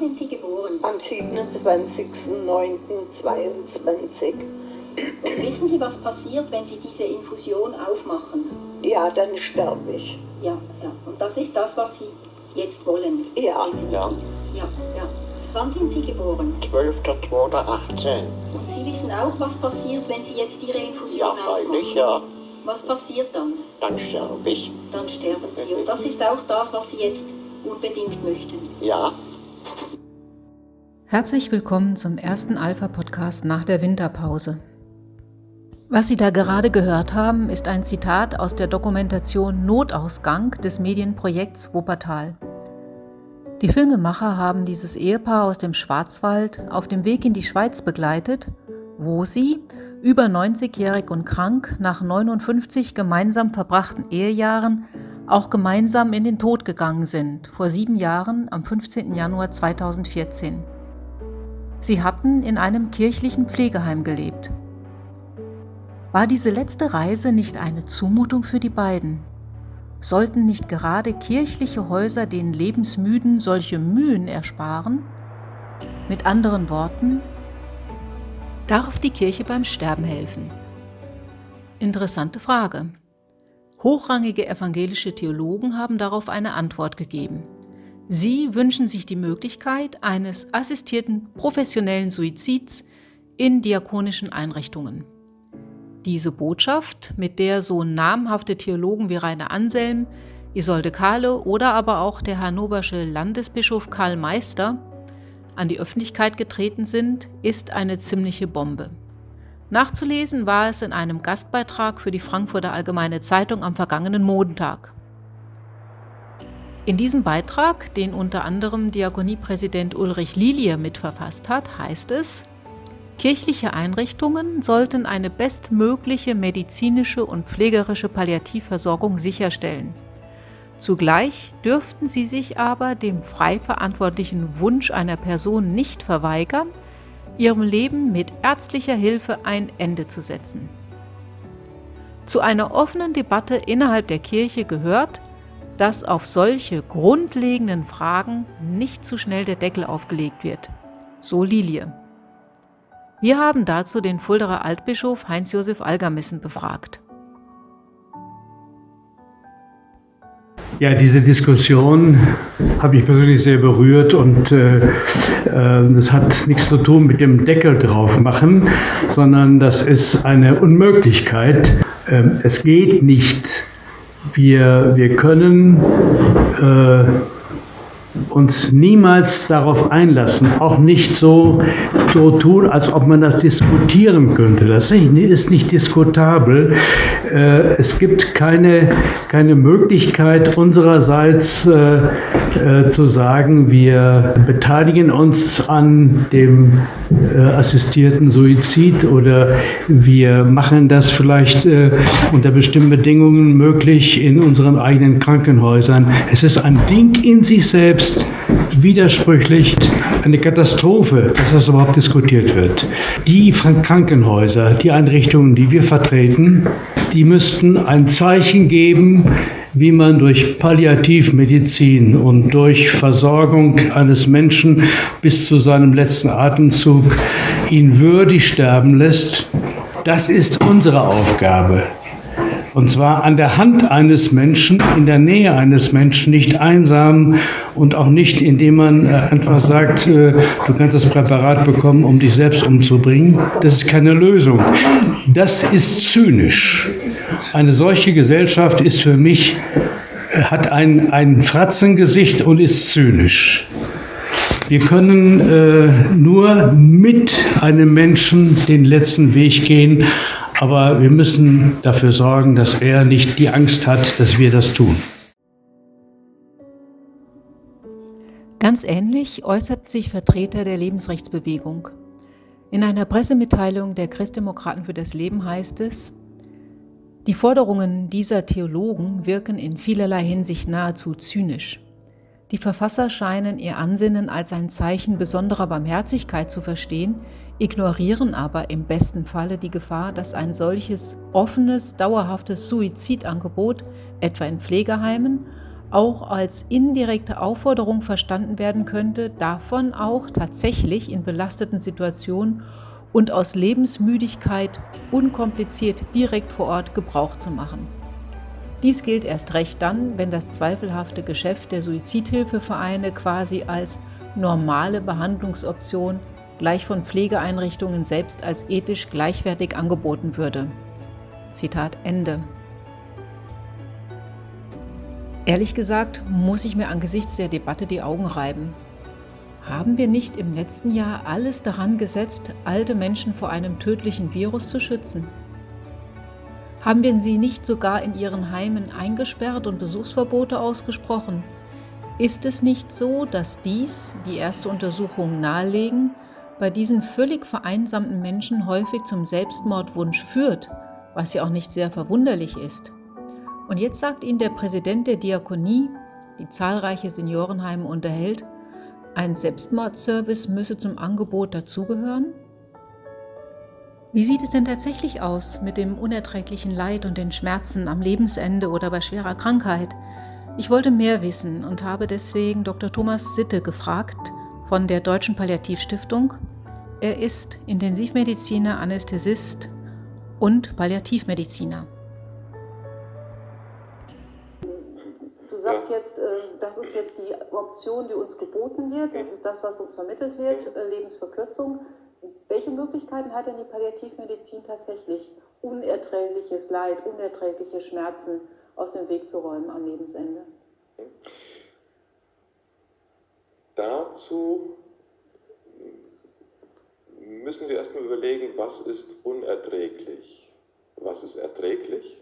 sind Sie geboren? Am 27.09.22. Und wissen Sie, was passiert, wenn Sie diese Infusion aufmachen? Ja, dann sterbe ich. Ja, ja. Und das ist das, was Sie jetzt wollen? Ja. Ja. Ja, ja. Wann sind Sie geboren? 12.02.18. Und Sie wissen auch, was passiert, wenn Sie jetzt Ihre Infusion Ja, aufmachen? freilich, ja. Was passiert dann? Dann sterbe ich. Dann sterben Sie. Und das ist auch das, was Sie jetzt unbedingt möchten. Ja. Herzlich willkommen zum ersten Alpha-Podcast nach der Winterpause. Was Sie da gerade gehört haben, ist ein Zitat aus der Dokumentation Notausgang des Medienprojekts Wuppertal. Die Filmemacher haben dieses Ehepaar aus dem Schwarzwald auf dem Weg in die Schweiz begleitet, wo sie, über 90-jährig und krank, nach 59 gemeinsam verbrachten Ehejahren auch gemeinsam in den Tod gegangen sind, vor sieben Jahren am 15. Januar 2014. Sie hatten in einem kirchlichen Pflegeheim gelebt. War diese letzte Reise nicht eine Zumutung für die beiden? Sollten nicht gerade kirchliche Häuser den Lebensmüden solche Mühen ersparen? Mit anderen Worten, darf die Kirche beim Sterben helfen? Interessante Frage. Hochrangige evangelische Theologen haben darauf eine Antwort gegeben. Sie wünschen sich die Möglichkeit eines assistierten professionellen Suizids in diakonischen Einrichtungen. Diese Botschaft, mit der so namhafte Theologen wie Rainer Anselm, Isolde Kahle oder aber auch der hannoversche Landesbischof Karl Meister an die Öffentlichkeit getreten sind, ist eine ziemliche Bombe. Nachzulesen war es in einem Gastbeitrag für die Frankfurter Allgemeine Zeitung am vergangenen Montag. In diesem Beitrag, den unter anderem Diakoniepräsident Ulrich Lilie mitverfasst hat, heißt es, kirchliche Einrichtungen sollten eine bestmögliche medizinische und pflegerische Palliativversorgung sicherstellen. Zugleich dürften sie sich aber dem frei verantwortlichen Wunsch einer Person nicht verweigern, ihrem Leben mit ärztlicher Hilfe ein Ende zu setzen. Zu einer offenen Debatte innerhalb der Kirche gehört, dass auf solche grundlegenden Fragen nicht zu schnell der Deckel aufgelegt wird. So Lilie. Wir haben dazu den Fulderer Altbischof Heinz-Josef Algermissen befragt. Ja, diese Diskussion habe ich persönlich sehr berührt und äh, äh, das hat nichts zu tun mit dem Deckel drauf machen, sondern das ist eine Unmöglichkeit. Ähm, es geht nicht. Wir, wir können äh, uns niemals darauf einlassen, auch nicht so, so tun, als ob man das diskutieren könnte. Das ist nicht diskutabel. Äh, Es gibt keine, keine Möglichkeit unsererseits äh, zu sagen, wir beteiligen uns an dem äh, assistierten Suizid oder wir machen das vielleicht äh, unter bestimmten Bedingungen möglich in unseren eigenen Krankenhäusern. Es ist ein Ding in sich selbst, widersprüchlich, eine Katastrophe, dass das überhaupt diskutiert wird. Die Krankenhäuser, die Einrichtungen, die wir vertreten, die müssten ein Zeichen geben, wie man durch Palliativmedizin und durch Versorgung eines Menschen bis zu seinem letzten Atemzug ihn würdig sterben lässt. Das ist unsere Aufgabe. Und zwar an der Hand eines Menschen, in der Nähe eines Menschen, nicht einsam und auch nicht, indem man äh, einfach sagt, äh, du kannst das Präparat bekommen, um dich selbst umzubringen. Das ist keine Lösung. Das ist zynisch. Eine solche Gesellschaft ist für mich, äh, hat ein, ein Fratzengesicht und ist zynisch. Wir können äh, nur mit einem Menschen den letzten Weg gehen, aber wir müssen dafür sorgen, dass er nicht die Angst hat, dass wir das tun. Ganz ähnlich äußerten sich Vertreter der Lebensrechtsbewegung. In einer Pressemitteilung der Christdemokraten für das Leben heißt es, die Forderungen dieser Theologen wirken in vielerlei Hinsicht nahezu zynisch. Die Verfasser scheinen ihr Ansinnen als ein Zeichen besonderer Barmherzigkeit zu verstehen, ignorieren aber im besten Falle die Gefahr, dass ein solches offenes, dauerhaftes Suizidangebot, etwa in Pflegeheimen, auch als indirekte Aufforderung verstanden werden könnte, davon auch tatsächlich in belasteten Situationen und aus Lebensmüdigkeit unkompliziert direkt vor Ort Gebrauch zu machen. Dies gilt erst recht dann, wenn das zweifelhafte Geschäft der Suizidhilfevereine quasi als normale Behandlungsoption gleich von Pflegeeinrichtungen selbst als ethisch gleichwertig angeboten würde. Zitat Ende. Ehrlich gesagt muss ich mir angesichts der Debatte die Augen reiben. Haben wir nicht im letzten Jahr alles daran gesetzt, alte Menschen vor einem tödlichen Virus zu schützen? Haben wir sie nicht sogar in ihren Heimen eingesperrt und Besuchsverbote ausgesprochen? Ist es nicht so, dass dies, wie erste Untersuchungen nahelegen, bei diesen völlig vereinsamten Menschen häufig zum Selbstmordwunsch führt, was ja auch nicht sehr verwunderlich ist? Und jetzt sagt Ihnen der Präsident der Diakonie, die zahlreiche Seniorenheime unterhält, ein Selbstmordservice müsse zum Angebot dazugehören? Wie sieht es denn tatsächlich aus mit dem unerträglichen Leid und den Schmerzen am Lebensende oder bei schwerer Krankheit? Ich wollte mehr wissen und habe deswegen Dr. Thomas Sitte gefragt von der Deutschen Palliativstiftung. Er ist Intensivmediziner, Anästhesist und Palliativmediziner. Du sagst jetzt, äh, das ist jetzt die Option, die uns geboten wird, das ist das, was uns vermittelt wird, äh, Lebensverkürzung. Welche Möglichkeiten hat denn die Palliativmedizin tatsächlich, unerträgliches Leid, unerträgliche Schmerzen aus dem Weg zu räumen am Lebensende? Dazu müssen wir erstmal überlegen, was ist unerträglich, was ist erträglich,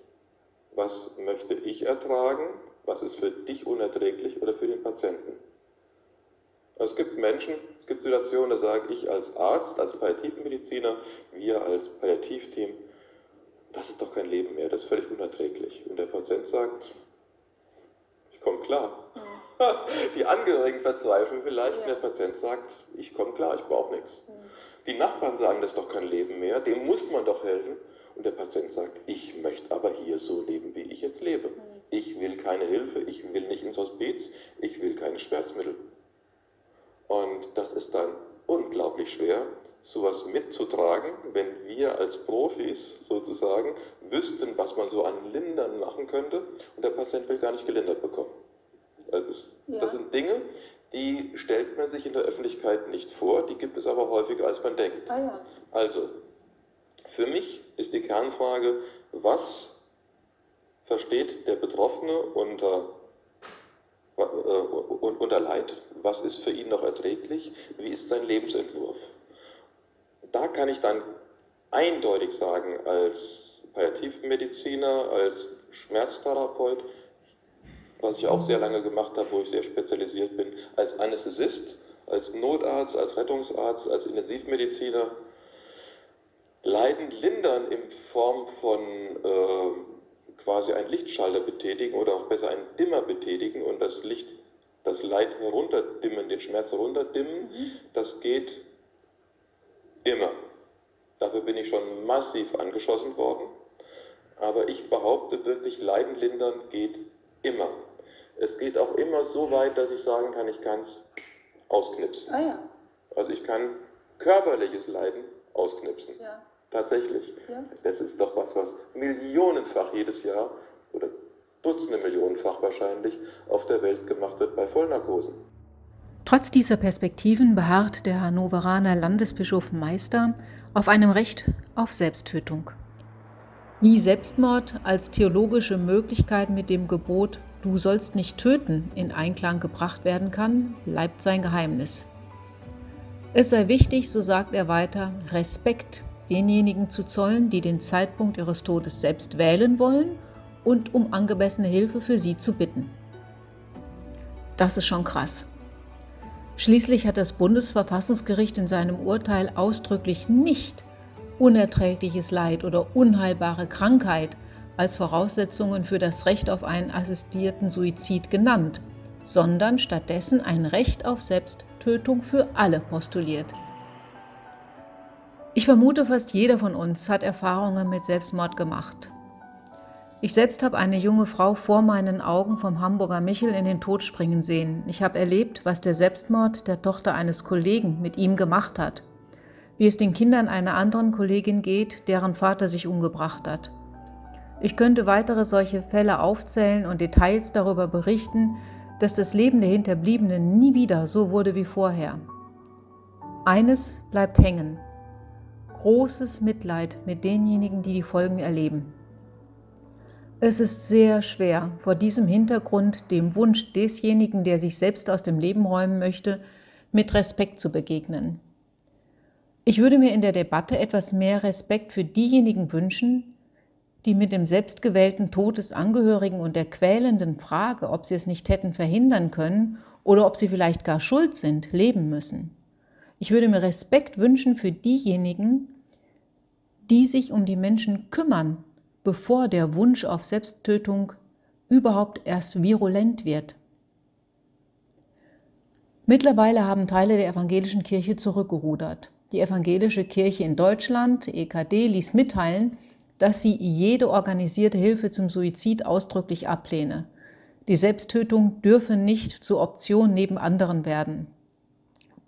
was möchte ich ertragen, was ist für dich unerträglich oder für den Patienten. Also es gibt Menschen, es gibt Situationen, da sage ich als Arzt, als Palliativmediziner, wir als Palliativteam, das ist doch kein Leben mehr, das ist völlig unerträglich. Und der Patient sagt, ich komme klar. Ja. Die Angehörigen verzweifeln vielleicht, ja. der Patient sagt, ich komme klar, ich brauche nichts. Ja. Die Nachbarn sagen, das ist doch kein Leben mehr, dem muss man doch helfen. Und der Patient sagt, ich möchte aber hier so leben, wie ich jetzt lebe. Ich will keine Hilfe, ich will nicht ins Hospiz, ich will keine Schmerzmittel. Und das ist dann unglaublich schwer, sowas mitzutragen, wenn wir als Profis sozusagen wüssten, was man so an Lindern machen könnte und der Patient will gar nicht gelindert bekommen. Das, ja. das sind Dinge, die stellt man sich in der Öffentlichkeit nicht vor, die gibt es aber häufiger, als man denkt. Ah, ja. Also, für mich ist die Kernfrage, was versteht der Betroffene unter äh, unter Leid? Was ist für ihn noch erträglich? Wie ist sein Lebensentwurf? Da kann ich dann eindeutig sagen, als Palliativmediziner, als Schmerztherapeut, was ich auch sehr lange gemacht habe, wo ich sehr spezialisiert bin, als Anästhesist, als Notarzt, als Rettungsarzt, als Intensivmediziner, Leiden lindern in Form von äh, quasi einen Lichtschalter betätigen oder auch besser einen Dimmer betätigen und das Licht, das Leid herunterdimmen, den Schmerz herunterdimmen, mhm. das geht immer. Dafür bin ich schon massiv angeschossen worden. Aber ich behaupte wirklich, Leiden lindern geht immer. Es geht auch immer so weit, dass ich sagen kann, ich kann es ausknipsen. Ah, ja. Also ich kann körperliches Leiden ausknipsen. Ja. Tatsächlich. Ja. Das ist doch was, was millionenfach jedes Jahr oder Dutzende Millionenfach wahrscheinlich auf der Welt gemacht wird bei Vollnarkosen. Trotz dieser Perspektiven beharrt der Hannoveraner Landesbischof Meister auf einem Recht auf Selbsttötung. Wie Selbstmord als theologische Möglichkeit mit dem Gebot Du sollst nicht töten in Einklang gebracht werden kann, bleibt sein Geheimnis. Es sei wichtig, so sagt er weiter, Respekt denjenigen zu zollen, die den Zeitpunkt ihres Todes selbst wählen wollen und um angemessene Hilfe für sie zu bitten. Das ist schon krass. Schließlich hat das Bundesverfassungsgericht in seinem Urteil ausdrücklich nicht unerträgliches Leid oder unheilbare Krankheit als Voraussetzungen für das Recht auf einen assistierten Suizid genannt, sondern stattdessen ein Recht auf Selbsttötung für alle postuliert. Ich vermute, fast jeder von uns hat Erfahrungen mit Selbstmord gemacht. Ich selbst habe eine junge Frau vor meinen Augen vom Hamburger Michel in den Tod springen sehen. Ich habe erlebt, was der Selbstmord der Tochter eines Kollegen mit ihm gemacht hat. Wie es den Kindern einer anderen Kollegin geht, deren Vater sich umgebracht hat. Ich könnte weitere solche Fälle aufzählen und Details darüber berichten, dass das Leben der Hinterbliebenen nie wieder so wurde wie vorher. Eines bleibt hängen. Großes Mitleid mit denjenigen, die die Folgen erleben. Es ist sehr schwer, vor diesem Hintergrund dem Wunsch desjenigen, der sich selbst aus dem Leben räumen möchte, mit Respekt zu begegnen. Ich würde mir in der Debatte etwas mehr Respekt für diejenigen wünschen, die mit dem selbstgewählten Tod des Angehörigen und der quälenden Frage, ob sie es nicht hätten verhindern können oder ob sie vielleicht gar schuld sind, leben müssen. Ich würde mir Respekt wünschen für diejenigen, die sich um die Menschen kümmern bevor der Wunsch auf Selbsttötung überhaupt erst virulent wird. Mittlerweile haben Teile der evangelischen Kirche zurückgerudert. Die evangelische Kirche in Deutschland, EKD, ließ mitteilen, dass sie jede organisierte Hilfe zum Suizid ausdrücklich ablehne. Die Selbsttötung dürfe nicht zur Option neben anderen werden.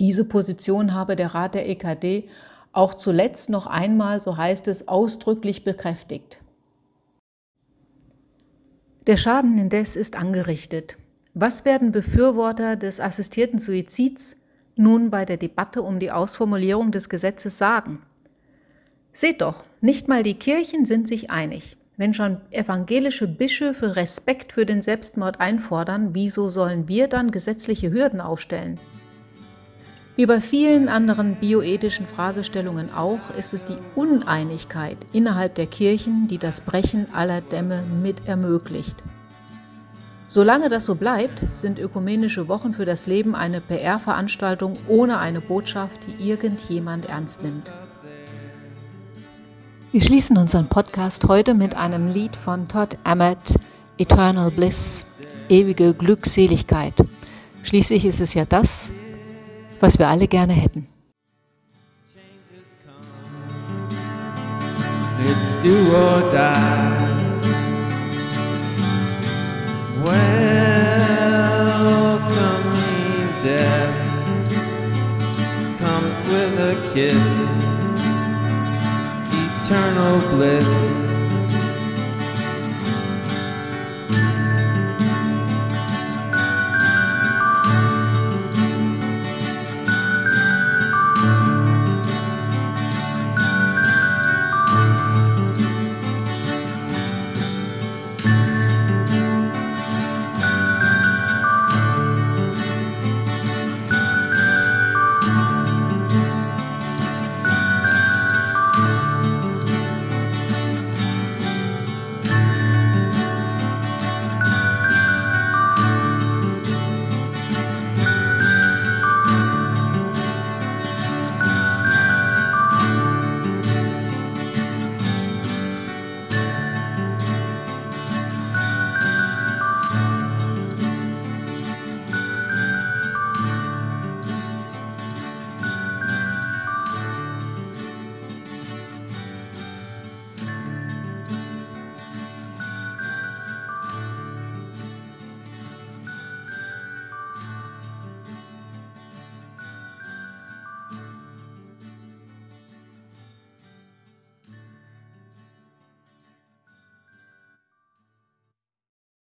Diese Position habe der Rat der EKD auch zuletzt noch einmal, so heißt es, ausdrücklich bekräftigt. Der Schaden indes ist angerichtet. Was werden Befürworter des assistierten Suizids nun bei der Debatte um die Ausformulierung des Gesetzes sagen? Seht doch, nicht mal die Kirchen sind sich einig. Wenn schon evangelische Bischöfe Respekt für den Selbstmord einfordern, wieso sollen wir dann gesetzliche Hürden aufstellen? Wie bei vielen anderen bioethischen Fragestellungen auch, ist es die Uneinigkeit innerhalb der Kirchen, die das Brechen aller Dämme mit ermöglicht. Solange das so bleibt, sind ökumenische Wochen für das Leben eine PR-Veranstaltung ohne eine Botschaft, die irgendjemand ernst nimmt. Wir schließen unseren Podcast heute mit einem Lied von Todd Emmett, Eternal Bliss, ewige Glückseligkeit. Schließlich ist es ja das, was wir alle gerne hätten. It's do or die. Welcoming death comes with a kiss, eternal bliss.